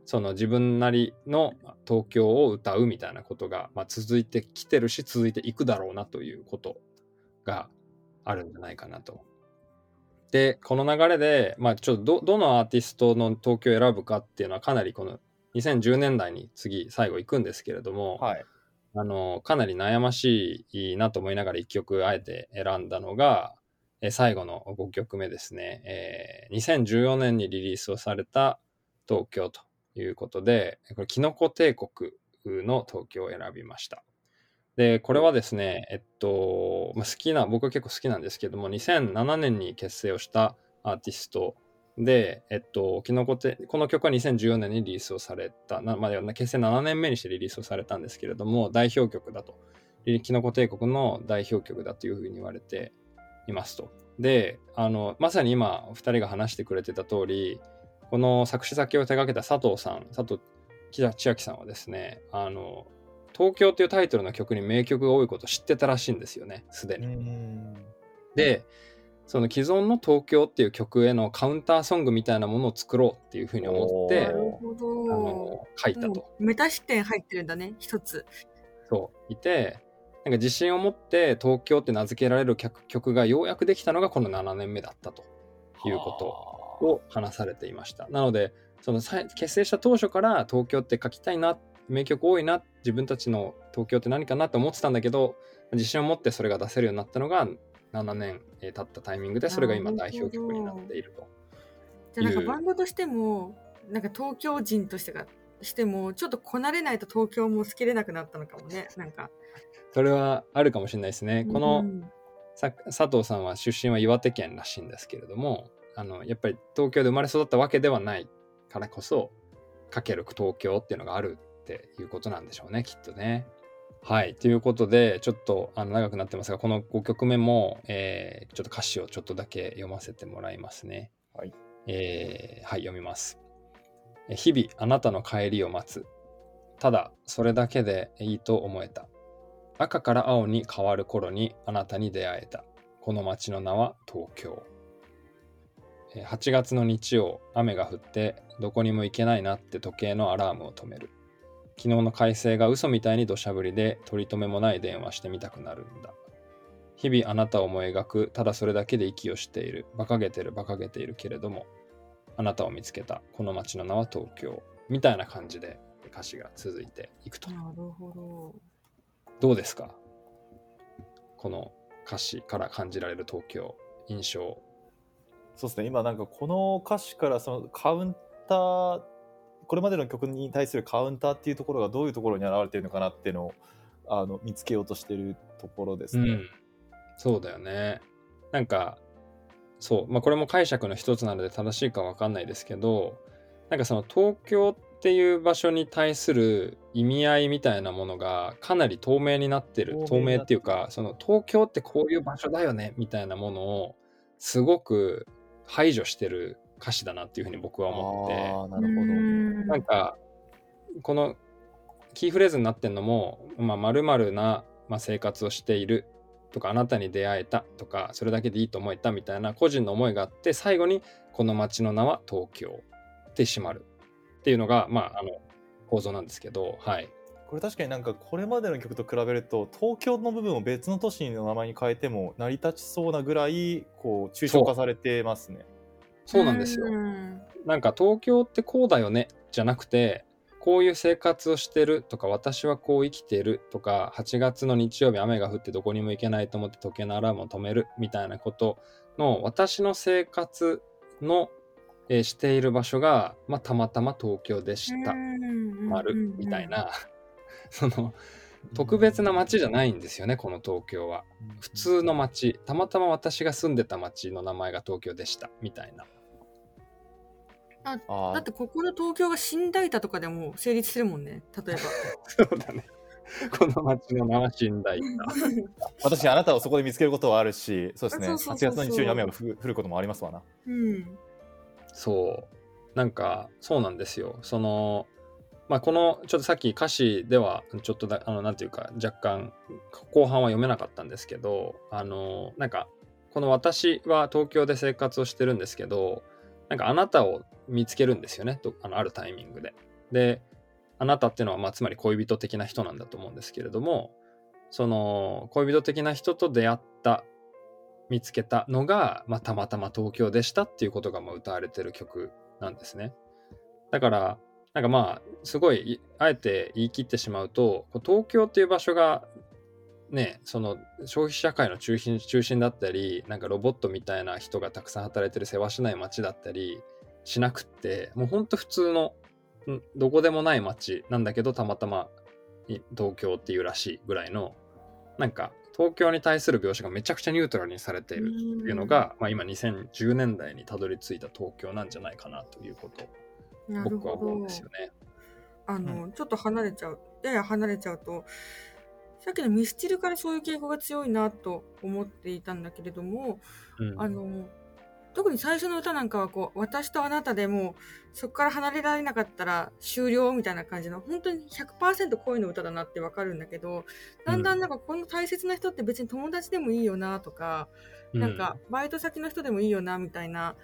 その自分なりの東京を歌うみたいなことが、まあ、続いてきてるし続いていくだろうなということがあるんじゃないかなと。でこの流れで、まあ、ちょっとどどのアーティストの東京を選ぶかっていうのはかなりこの2010年代に次最後行くんですけれども、
はい。
あのかなり悩ましいなと思いながら1曲あえて選んだのが、えー最後の5曲目ですね、えー2014年にリリースをされた東京ということでこれキノコ帝国の東京を選びましたでこれはですねえっと、まあ、好きな僕は結構好きなんですけども2007年に結成をしたアーティストで、えっと、キノコテこの曲は2014年にリリースをされた、なまあ、結成7年目にしてリリースをされたんですけれども、代表曲だと。キノコ帝国の代表曲だというふうに言われていますと。で、あの、まさに今、お二人が話してくれてた通り、この作詞作曲を手掛けた佐藤さん、佐藤千秋さんはですね、あの、東京というタイトルの曲に名曲が多いことを知ってたらしいんですよね、すでに。
うん
で、その既存の東京っていう曲へのカウンターソングみたいなものを作ろうっていうふうに思って
な
おー
るほ
あ
ど
の。書いたと。
もうメタ視点入ってるんだね、一つ。
そういてなんか自信を持って東京って名付けられる曲曲がようやくできたのがこの7年目だったということを話されていました。なのでその結成した当初から東京って書きたいな名曲多いな自分たちの東京って何かなって思ってたんだけど自信を持ってそれが出せるようになったのが7年えー経ったタイミングでそれが今代表曲になっていると。
じゃあなんかバンドとしても、なんか東京人としてが、しても、ちょっとこなれないと東京も好きれなくなったのかもね、なんか。
それはあるかもしれないですね。この、
うん
さ佐藤さんは出身は岩手県らしいんですけれどもあのやっぱり東京で生まれ育ったわけではないからこそかける東京っていうのがあるっていうことなんでしょうねきっとね。はいということでちょっとあの長くなってますがこの5曲目も、えーちょっと歌詞をちょっとだけ読ませてもらいますね。
はい
えーはい読みます。え日々あなたの帰りを待つ。ただそれだけでいいと思えた。赤から青に変わる頃にあなたに出会えた。この街の名は東京。えー8月の日曜、雨が降ってどこにも行けないなって時計のアラームを止める。昨日の快晴が嘘みたいに土砂降りで取り留めもない電話してみたくなるんだ。日々あなたを思い描く、ただそれだけで息をしている。馬鹿げてる馬鹿げているけれども、あなたを見つけた。この街の名は東京。みたいな感じで歌詞が続いていくと。
なるほど。
どうですか？この歌詞から感じられる東京印象
そうですね今なんかこの歌詞からそのカウンターこれまでの曲に対するカウンターっていうところがどういうところに現れてるのかなっていうのをあの見つけようとしてるところですね。
そうだよね。なんか、そう、まあこれも解釈の一つなので正しいかわかんないですけど、なんかその東京っていう場所に対する意味合いみたいなものがかなり透明になってる。透
明
っていうか、その東京ってこういう場所だよねみたいなものをすごく排除してる歌詞だなっていうふうに僕は思って。
なるほど。
なんか、このキーフレーズになってんのも、まあ、〇〇な、まあ、生活をしているとか、あなたに出会えたとか、それだけでいいと思えたみたいな個人の思いがあって、最後に、この街の名は東京って閉まるっていうのが、まあ、あの、構造なんですけど、はい。
これ確かになんかこれまでの曲と比べると東京の部分を別の都市の名前に変えても成り立ちそうなぐらいこう抽象化されてますね。
そうなんですよ。
うん
なんか東京ってこうだよねじゃなくてこういう生活をしてるとか私はこう生きてるとか8月の日曜日雨が降ってどこにも行けないと思って時計のアラームを止めるみたいなことの私の生活の、えーしている場所が、まあ、たまたま東京でした、丸みたい。な (laughs) その特別な街じゃないんですよねこの東京は。普通の街たまたま私が住んでた街の名前が東京でしたみたいな。
あ
だ
ー
ってここの東京が寝台田とかでも成立するもんね。例えば。(laughs)
そうだね。この街の名は寝台だ。(laughs)
私あなたをそこで見つけることはあるしそうですね8
そうそうそうそう
月の日曜に雨が降る降ることもありますわな。
うん。
そう。なんか、そうなんですよ。その、まあ、この、ちょっとさっき歌詞では、ちょっとだ、あの、なんていうか、若干、後半は読めなかったんですけど、あの、なんか、この私は東京で生活をしてるんですけど、なんかあなたを見つけるんですよね。とあのあるタイミングで。で、あなたっていうのは、まあ、つまり恋人的な人なんだと思うんですけれども、その、恋人的な人と出会った見つけたのが、まあ、たまたま東京でしたっていうことがまあ歌われてる曲なんですね。だから、なんかまあ、すごいい、あえて言い切ってしまうと、東京っていう場所が、ね、その消費社会の中心中心だったり、なんかロボットみたいな人がたくさん働いてる世話しない街だったりしなくって、もうほんと普通の、んどこでもない街なんだけど、たまたまい東京っていうらしいぐらいの、なんか東京に対する描写がめちゃくちゃニュートラルにされているっていうのが、まあ、今2010年代にたどり着いた東京なんじゃないかなということ僕は
ほど
思うんですよ。ね。
あの、ちょっと離れちゃう、やや離れちゃうと、さっきのミスチルからそういう傾向が強いなと思っていたんだけれども、
うん
あの、特に最初の歌なんかはこう、私とあなたでもう、そこから離れられなかったら終了みたいな感じの、本当に100%恋の歌だなってわかるんだけど、だんだんなんかこの大切な人って別に友達でもいいよなとか、なんか、バイト先の人でもいいよなみたいな、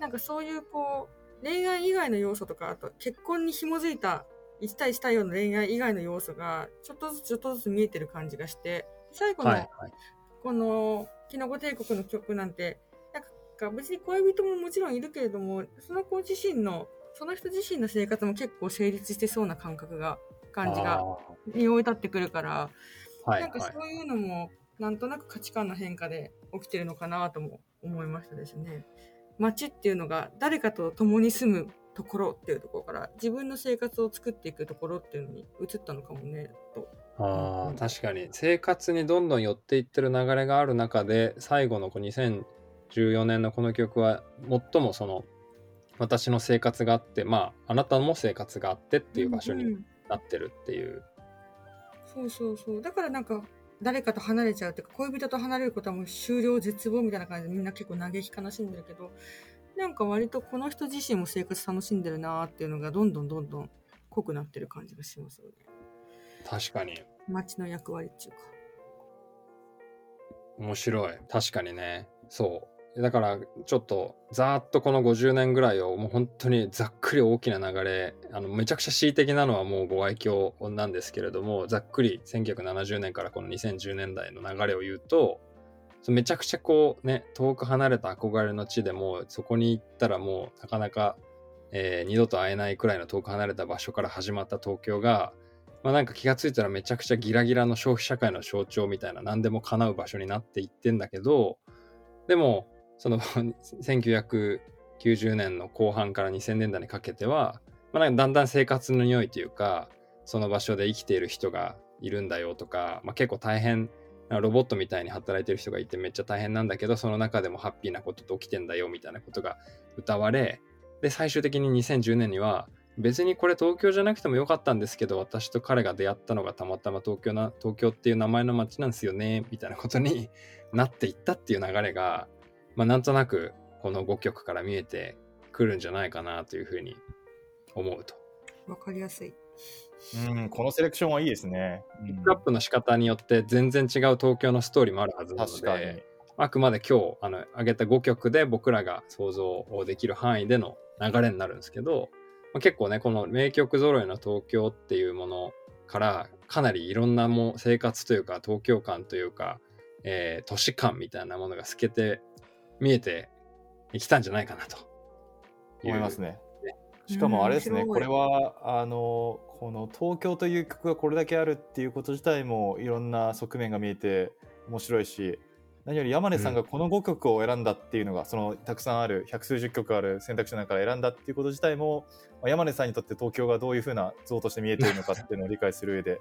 なんかそういうこう、恋愛以外の要素とか、あと結婚に紐づいた1対1対4の恋愛以外の要素が、ちょっとずつちょっとずつ見えてる感じがして、最後の、
はいはい。
この、キノコ帝国の曲なんて、なんか別に恋人ももちろんいるけれども、その子自身の、その人自身の生活も結構成立してそうな感覚が、感じが、
あ
匂い立ってくるから、
ーはい
なんか
はい。
そういうのも、なんとなく価値観の変化で起きてるのかなとも思いましたですね。街っていうのが誰かと共に住むところっていうところから自分の生活を作っていくところっていうのに移ったのかもねと。
あ
うん
ー確かに生活にどんどん寄っていってる流れがある中で最後のこう2014年のこの曲は最もその私の生活があってまああなたも生活があってっていう場所に
んん
なってるっていう、
そうそうそう。だからなんか誰かと離れちゃうっていうか恋人と離れることはもう終了絶望みたいな感じでみんな結構嘆き悲しんでるけどなんか割とこの人自身も生活楽しんでるなーっていうのがどんどんどんどん濃くなってる感じがしますよね。
確かに
街の役割っていうか。
面白い確かにねそうだからちょっとざーっとこの50年ぐらいをもう本当にざっくり大きな流れあのめちゃくちゃ恣意的なのはもうご愛嬌なんですけれどもざっくり1970年からこの2010年代の流れを言うとめちゃくちゃこうね遠く離れた憧れの地でもそこに行ったらもうなかなか、えー二度と会えないくらいの遠く離れた場所から始まった東京がまあなんか気がついたらめちゃくちゃギラギラの消費社会の象徴みたいな何でも叶う場所になっていってんだけどでもその (laughs) 1990年の後半から2000年代にかけては、まあ、だんだん生活の匂いというかその場所で生きている人がいるんだよとか、まあ、結構大変ロボットみたいに働いてる人がいてめっちゃ大変なんだけど、その中でもハッピーなことと起きてんだよみたいなことが歌われ、で、最終的に2010年には、別にこれ東京じゃなくてもよかったんですけど、私と彼が出会ったのがたまたま東京な、東京っていう名前の街なんですよね、みたいなことになっていったっていう流れが、まあなんとなくこの5曲から見えてくるんじゃないかなというふうに思うと。
わかりやすい。
うん、このセレクションはいいですね。
ピックアップの仕方によって全然違う東京のストーリーもあるはずなの
確かに
で、。あくまで今日あの上げた5曲で僕らが想像できる範囲での流れになるんですけど、まあ、結構ねこの名曲揃いの東京っていうものからかなりいろんなもう生活というか東京感というか、えー都市感みたいなものが透けて見えてきたんじゃないかなと。
思いますね。
ね。
しかもあれですね、
うん
これはあのこの東京という曲がこれだけあるっていうこと自体もいろんな側面が見えて面白いし何より山根さんがこの5曲を選んだっていうのが、そのたくさんある百数十曲ある選択肢の中から選んだっていうこと自体も、まあ山根さんにとって東京がどういうふうな像として見えているのかっていうのを理解する上で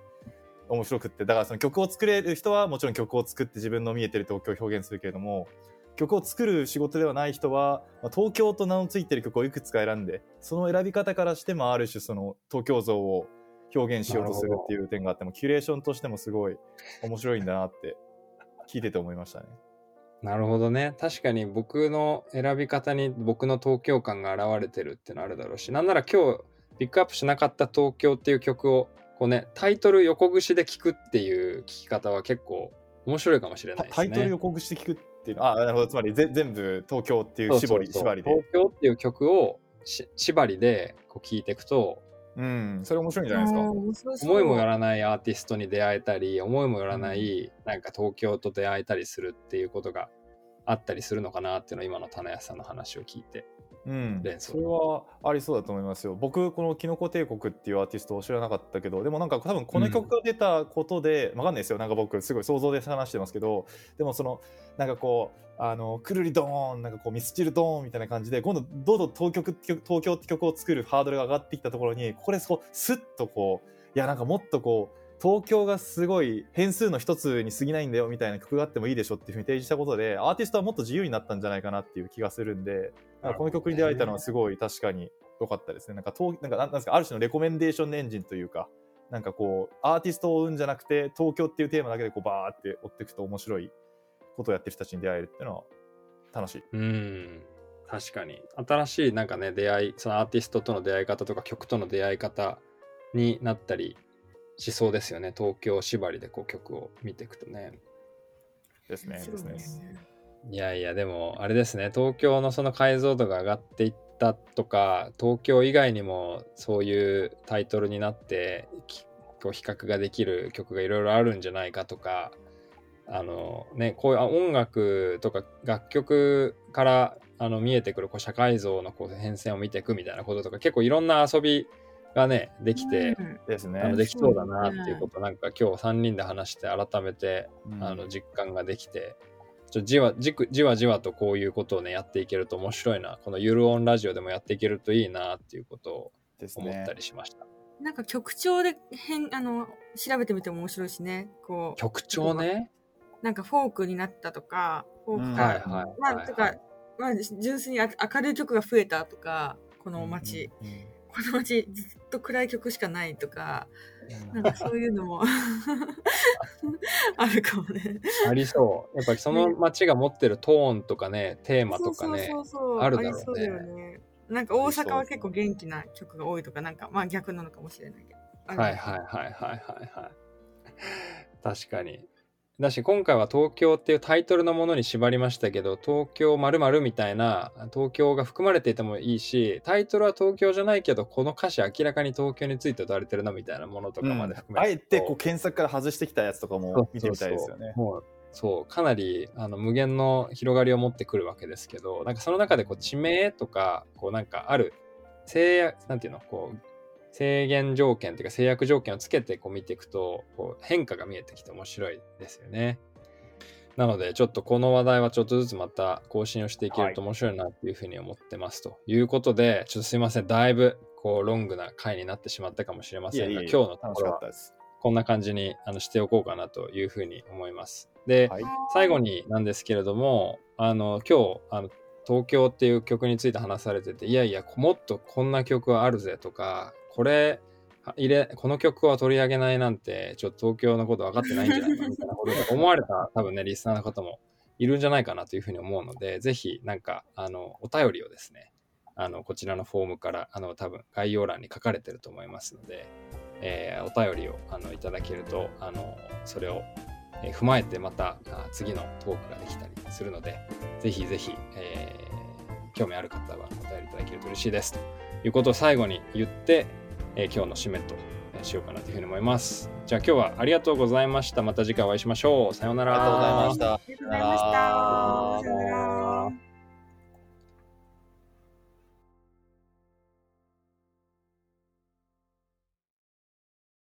面白くって。だからその曲を作れる人はもちろん曲を作って自分の見えてる東京を表現するけれども曲を作る仕事ではない人は、まあ東京と名の付いてる曲をいくつか選んでその選び方からしてもある種その東京像を表現しようとするっていう点があってもキュレーションとしてもすごい面白いんだなって聞いてて思いましたね。
なるほどね。確かに僕の選び方に僕の東京感が現れてるってのあるだろうし、なんなら今日ピックアップしなかった東京っていう曲をこうね、タイトル横串で聞くっていう聞き方は結構面白いかもしれないですね。
タイトル横串で聞くっていうの。はあなるほど。つまりぜ全部東京っていう絞り
そうそう。そう
縛りで。
東京っていう曲をし縛りでこう聞いていくと、
うん。それ面白いんじゃないですか。
思いもよらないアーティストに出会えたり、思いもよらないなんか東京と出会えたりするっていうことがあったりするのかなっていうのを今の棚屋さんの話を聞いて。
うんそれはありそうだと思いますよ。僕、このキノコ帝国っていうアーティストを知らなかったけど、でもなんか多分この曲が出たことで、わかんないですよ。なんか僕、すごい想像で話してますけど、でもその、なんかこう、あの、くるりドーン、なんかこう、ミスチルドーンみたいな感じで、今度、どんどん東京東京って曲を作るハードルが上がってきたところに、ここでそう、スッとこう、いや、なんかもっとこう、東京がすごい変数の一つに過ぎないんだよみたいな曲があってもいいでしょっていうふうに提示したことで、アーティストはもっと自由になったんじゃないかなっていう気がするんで、この曲に出会えたのはすごい確かに良かったですね。なんか東なんかなんなんですかある種のレコメンデーションエンジンというか、なんかこうアーティストを追うんじゃなくて東京っていうテーマだけでこうバーって追っていくと面白いことをやってる人たちに出会えるっていうのは楽しい。
うん。確かに。新しいなんかね、出会い、そのアーティストとの出会い方とか曲との出会い方になったりしそうですよね。東京縛りでこう曲を見ていくとね。
ですね。
面
ですね。
白い
やいや、でもあれですね。東京のその解像度が上がっていったとか、東京以外にもそういうタイトルになって、きこう比較ができる曲がいろいろあるんじゃないかとか、あのね、こういうあ音楽とか楽曲からあの見えてくるこう社会像のこう変遷を見ていくみたいなこととか結構いろんな遊びがねできて、
うん。
ですね。
あのできそうだなっていうことなんか今日3人で話して改めて
うん。
あの実感ができて、ちょじわじくじわじわとこういうことをねやっていけると面白いな。このゆるオンラジオでもやっていけるといいなっていうことを思った。りしました、
なんか曲調で変あの調べてみても面白いしね。こう。
曲調ね。
なんかフォークになったとかフォーク
うん。
か、
はいはい
まあ、
はい
とか、まあ、純粋にあ明るい曲が増えたとかこの街、
うんうん
この街ずっと暗い曲しかないとか
うん。
なんかそういうのも (laughs) あるかもね。
ありそう。やっぱりその街が持ってるトーンとかねテーマとかねあるだろうね。
りそうだよね。なんか大阪は結構元気な曲が多いとか、なんかまあ逆なのかもしれないけど。
はいはいはいはいはいはい。確かにだし今回は東京っていうタイトルのものに縛りましたけど東京〇〇みたいな東京が含まれていてもいいしタイトルは東京じゃないけどこの歌詞明らかに東京について歌われてるなみたいなものとかまで含め
あえてこう
う
検索から外してきたやつとかも見てみたいですよね。
そう。かなりあの無限の広がりを持ってくるわけですけどなんかその中でこう地名とかこうなんかある制約なんていうのこう制限条件っていうか制約条件をつけてこう見ていくとこう変化が見えてきて面白いですよね。なのでちょっとこの話題はちょっとずつまた更新をしていけると面白いなっていうふうに思ってますということで、ちょっとすいませんだいぶこうロングな回になってしまったかもしれませんが今日のと
楽
ころは
しかったです。
こんな感じにあのしておこうかなというふうに思います。で、
はい
最後になんですけれども、あの、今日、あの、東京っていう曲について話されてて、いやいや、もっとこんな曲はあるぜとか、これ、入れ、この曲は取り上げないなんて、ちょっと東京のこと分かってないんじゃないか (laughs) みたいなことで思われた多分ね、リスナーの方もいるんじゃないかなというふうに思うので、ぜひ、なんか、あの、お便りをですね、あの、こちらのフォームから、あの、多分概要欄に書かれてると思いますので、えーお便りをあのいただけると、あの、それを、えー踏まえてまたあ次のトークができたりするので、ぜひぜひ、えー興味ある方はお便りいただけると嬉しいです。ということを最後に言って、えー今日の締めとえーしようかなというふうに思います。じゃあ今日はありがとうございました。また次回お会いしましょう。さようなら。
ありがとうございました。
ありがとうございました。さよなら